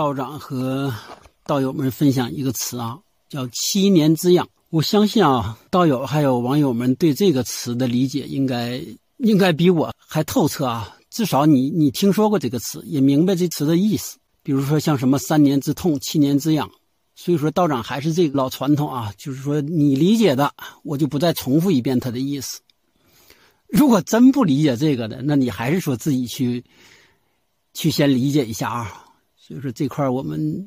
道长和道友们分享一个词啊，叫“七年之痒”。我相信啊，道友还有网友们对这个词的理解，应该应该比我还透彻啊。至少你你听说过这个词，也明白这词的意思。比如说像什么“三年之痛，七年之痒”。所以说，道长还是这个老传统啊，就是说你理解的，我就不再重复一遍他的意思。如果真不理解这个的，那你还是说自己去去先理解一下啊。所以说这块我们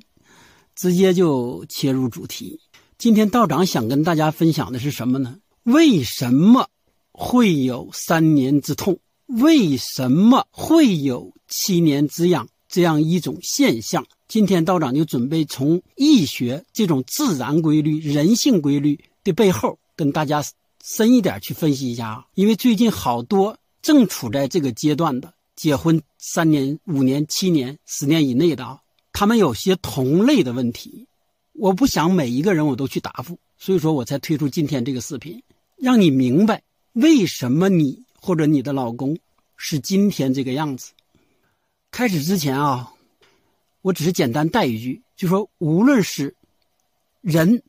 直接就切入主题。今天道长想跟大家分享的是什么呢？为什么会有三年之痛？为什么会有七年之痒？这样一种现象？今天道长就准备从易学这种自然规律、人性规律的背后，跟大家深一点去分析一下啊。因为最近好多正处在这个阶段的结婚三年、五年、七年、十年以内的啊。他们有些同类的问题，我不想每一个人我都去答复，所以说我才推出今天这个视频，让你明白为什么你或者你的老公是今天这个样子。开始之前啊，我只是简单带一句，就说无论是人，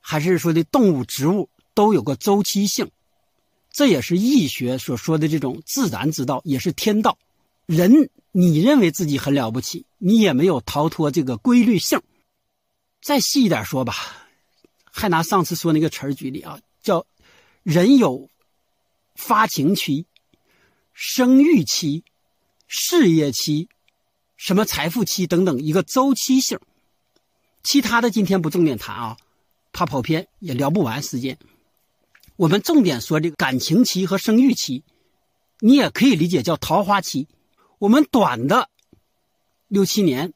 还是说的动物、植物，都有个周期性，这也是易学所说的这种自然之道，也是天道。人，你认为自己很了不起，你也没有逃脱这个规律性。再细一点说吧，还拿上次说那个词儿举例啊，叫人有发情期、生育期、事业期、什么财富期等等一个周期性。其他的今天不重点谈啊，怕跑偏也聊不完时间。我们重点说这个感情期和生育期，你也可以理解叫桃花期。我们短的六七年，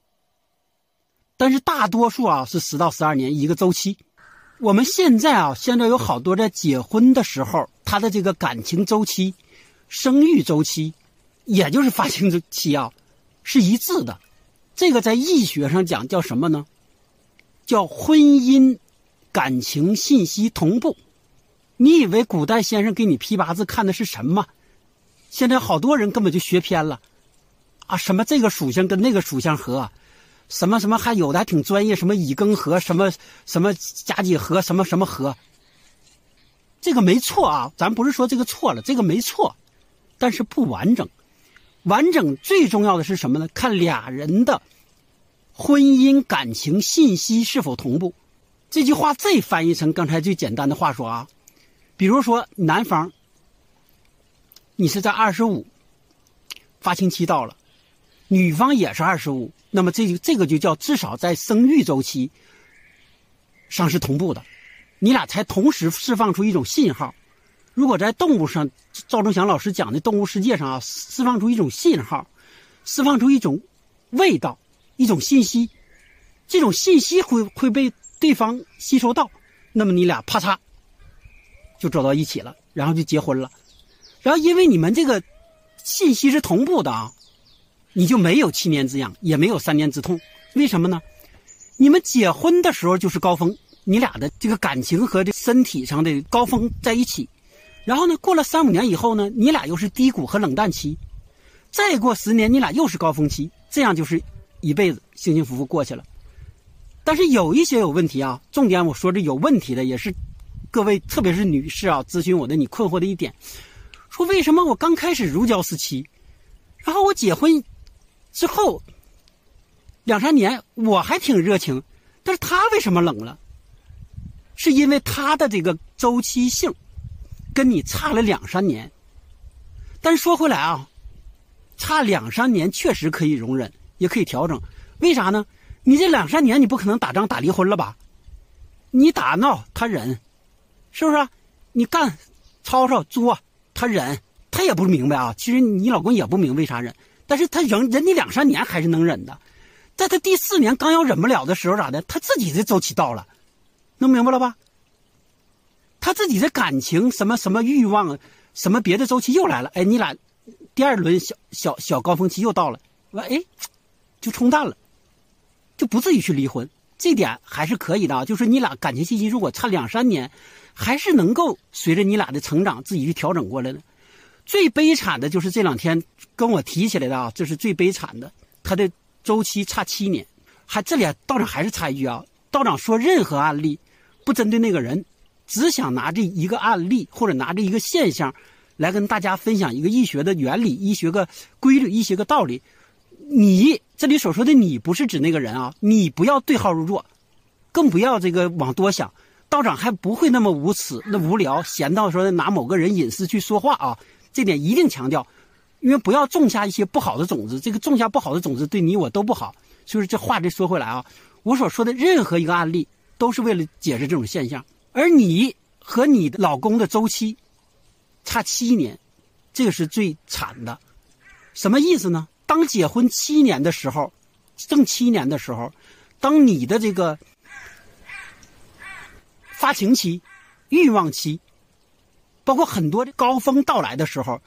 但是大多数啊是十到十二年一个周期。我们现在啊，现在有好多在结婚的时候，他的这个感情周期、生育周期，也就是发情周期啊，是一致的。这个在易学上讲叫什么呢？叫婚姻感情信息同步。你以为古代先生给你批八字看的是什么？现在好多人根本就学偏了。啊，什么这个属相跟那个属相合，什么什么还有的还挺专业，什么乙庚合，什么什么甲己合，什么什么合。这个没错啊，咱不是说这个错了，这个没错，但是不完整。完整最重要的是什么呢？看俩人的婚姻感情信息是否同步。这句话再翻译成刚才最简单的话说啊，比如说男方，你是在二十五，发情期到了。女方也是二十五，那么这就这个就叫至少在生育周期上是同步的，你俩才同时释放出一种信号。如果在动物上，赵忠祥老师讲的动物世界上啊，释放出一种信号，释放出一种味道，一种信息，这种信息会会被对方吸收到，那么你俩啪嚓就走到一起了，然后就结婚了。然后因为你们这个信息是同步的啊。你就没有七年之痒，也没有三年之痛，为什么呢？你们结婚的时候就是高峰，你俩的这个感情和这身体上的高峰在一起，然后呢，过了三五年以后呢，你俩又是低谷和冷淡期，再过十年，你俩又是高峰期，这样就是一辈子幸幸福福过去了。但是有一些有问题啊，重点我说这有问题的也是各位，特别是女士啊，咨询我的你困惑的一点，说为什么我刚开始如胶似漆，然后我结婚。之后两三年我还挺热情，但是他为什么冷了？是因为他的这个周期性跟你差了两三年。但说回来啊，差两三年确实可以容忍，也可以调整。为啥呢？你这两三年你不可能打仗打离婚了吧？你打闹他忍，是不是？你干吵吵作他忍，他也不明白啊。其实你老公也不明为啥忍。但是他忍忍你两三年还是能忍的，在他第四年刚要忍不了的时候咋的？他自己的周期到了，能明白了吧？他自己的感情什么什么欲望，什么别的周期又来了。哎，你俩第二轮小小小高峰期又到了，完哎，就冲淡了，就不至于去离婚。这点还是可以的啊，就是你俩感情信息如果差两三年，还是能够随着你俩的成长自己去调整过来的。最悲惨的就是这两天跟我提起来的啊，这是最悲惨的。他的周期差七年，还这里道长还是插一句啊，道长说任何案例不针对那个人，只想拿这一个案例或者拿这一个现象来跟大家分享一个医学的原理、医学个规律、医学个道理。你这里所说的你不是指那个人啊，你不要对号入座，更不要这个往多想。道长还不会那么无耻、那无聊，闲到说拿某个人隐私去说话啊！这点一定强调，因为不要种下一些不好的种子。这个种下不好的种子，对你我都不好。所以说这话这说回来啊，我所说的任何一个案例，都是为了解释这种现象。而你和你老公的周期差七年，这个是最惨的。什么意思呢？当结婚七年的时候，正七年的时候，当你的这个。发情期、欲望期，包括很多的高峰到来的时候，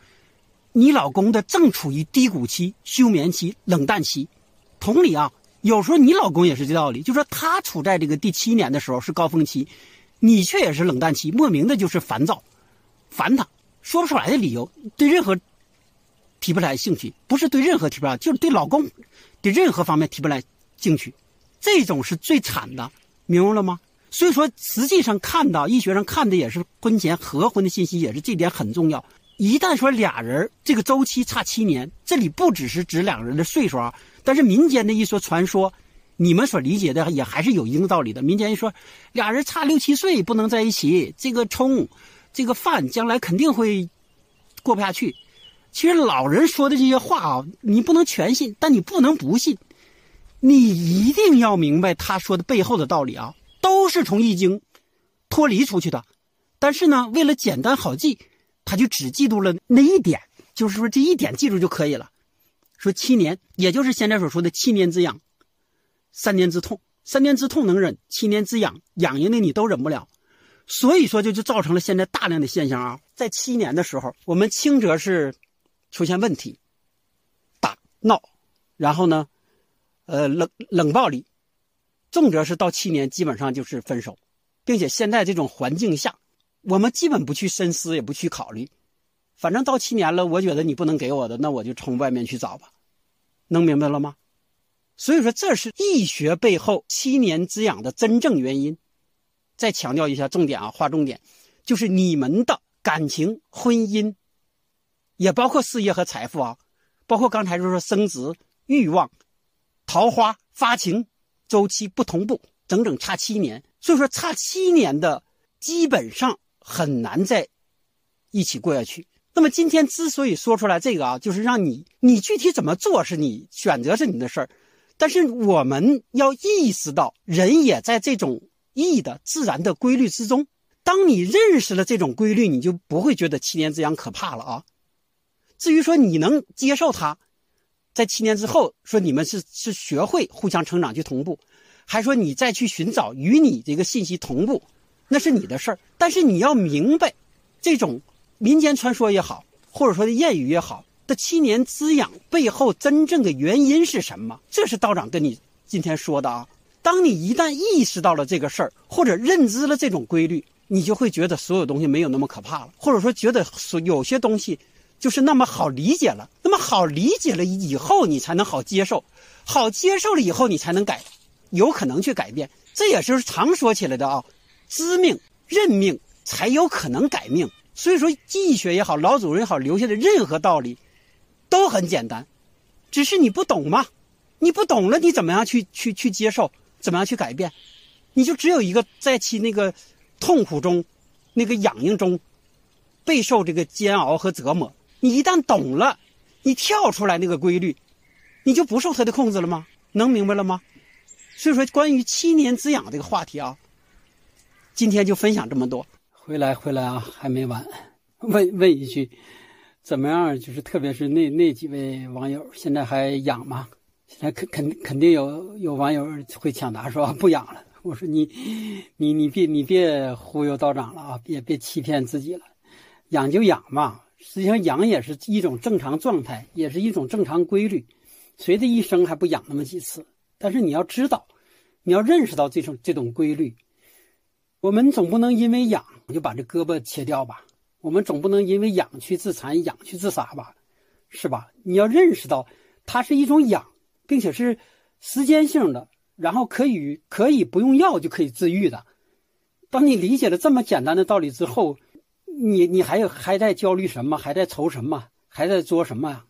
你老公的正处于低谷期、休眠期、冷淡期。同理啊，有时候你老公也是这道理，就说他处在这个第七年的时候是高峰期，你却也是冷淡期，莫名的就是烦躁，烦他说不出来的理由，对任何提不来兴趣，不是对任何提不来，就是对老公对任何方面提不来兴趣，这种是最惨的，明白了吗？所以说，实际上看到医学上看的也是婚前合婚的信息，也是这点很重要。一旦说俩人这个周期差七年，这里不只是指两个人的岁数啊，但是民间的一说传说，你们所理解的也还是有一定道理的。民间一说俩人差六七岁不能在一起，这个冲，这个饭将来肯定会过不下去。其实老人说的这些话啊，你不能全信，但你不能不信，你一定要明白他说的背后的道理啊。都是从易经脱离出去的，但是呢，为了简单好记，他就只记住了那一点，就是说这一点记住就可以了。说七年，也就是现在所说的七年之痒，三年之痛，三年之痛能忍，七年之痒，痒痒的你都忍不了。所以说，就就造成了现在大量的现象啊，在七年的时候，我们轻则是出现问题，打闹，然后呢，呃，冷冷暴力。重则是到七年，基本上就是分手，并且现在这种环境下，我们基本不去深思，也不去考虑，反正到七年了，我觉得你不能给我的，那我就从外面去找吧，能明白了吗？所以说，这是易学背后七年之痒的真正原因。再强调一下重点啊，划重点，就是你们的感情、婚姻，也包括事业和财富啊，包括刚才就说升职、欲望、桃花、发情。周期不同步，整整差七年，所以说差七年的基本上很难在一起过下去。那么今天之所以说出来这个啊，就是让你你具体怎么做是你选择是你的事儿，但是我们要意识到人也在这种易的自然的规律之中。当你认识了这种规律，你就不会觉得七年之痒可怕了啊。至于说你能接受它。在七年之后，说你们是是学会互相成长去同步，还说你再去寻找与你这个信息同步，那是你的事儿。但是你要明白，这种民间传说也好，或者说的谚语也好，的七年滋养背后真正的原因是什么？这是道长跟你今天说的啊。当你一旦意识到了这个事儿，或者认知了这种规律，你就会觉得所有东西没有那么可怕了，或者说觉得所有些东西。就是那么好理解了，那么好理解了以后，你才能好接受，好接受了以后，你才能改，有可能去改变。这也是常说起来的啊，知命认命才有可能改命。所以说，易学也好，老祖宗也好，留下的任何道理都很简单，只是你不懂嘛。你不懂了，你怎么样去去去接受？怎么样去改变？你就只有一个在其那个痛苦中，那个痒痒中，备受这个煎熬和折磨。你一旦懂了，你跳出来那个规律，你就不受他的控制了吗？能明白了吗？所以说，关于七年之痒这个话题啊，今天就分享这么多。回来，回来啊，还没完。问问一句，怎么样？就是特别是那那几位网友，现在还痒吗？现在肯肯肯定有有网友会抢答说不痒了。我说你你你别你别忽悠道长了啊，别别欺骗自己了，痒就痒嘛。实际上养也是一种正常状态，也是一种正常规律。谁的一生还不养那么几次？但是你要知道，你要认识到这种这种规律。我们总不能因为痒就把这胳膊切掉吧？我们总不能因为痒去自残、痒去自杀吧？是吧？你要认识到，它是一种痒，并且是时间性的，然后可以可以不用药就可以治愈的。当你理解了这么简单的道理之后，你你还有还在焦虑什么？还在愁什么？还在做什么？